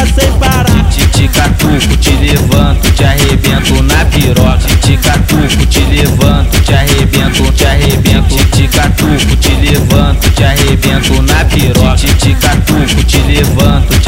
ela sem parar. Te catuco, te levanto, te arrebento na piroca. Te catuco, te levanto, te arrebento, te arrebento. Te catuco, te levanto, te arrebento na piroca. Te catuco, te levanto,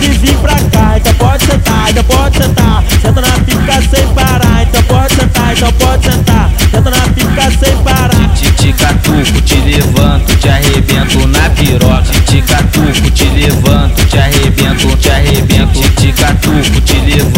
pode vir pra cá. Então pode sentar, então pode sentar. Senta na pica sem parar. Então pode sentar, então pode sentar. Senta na pica sem parar. Te, catuco, te levanto, te arrebento na piroca. Te catuco, te levanto, te arrebento, te arrebento. Te, catuco, te levanto,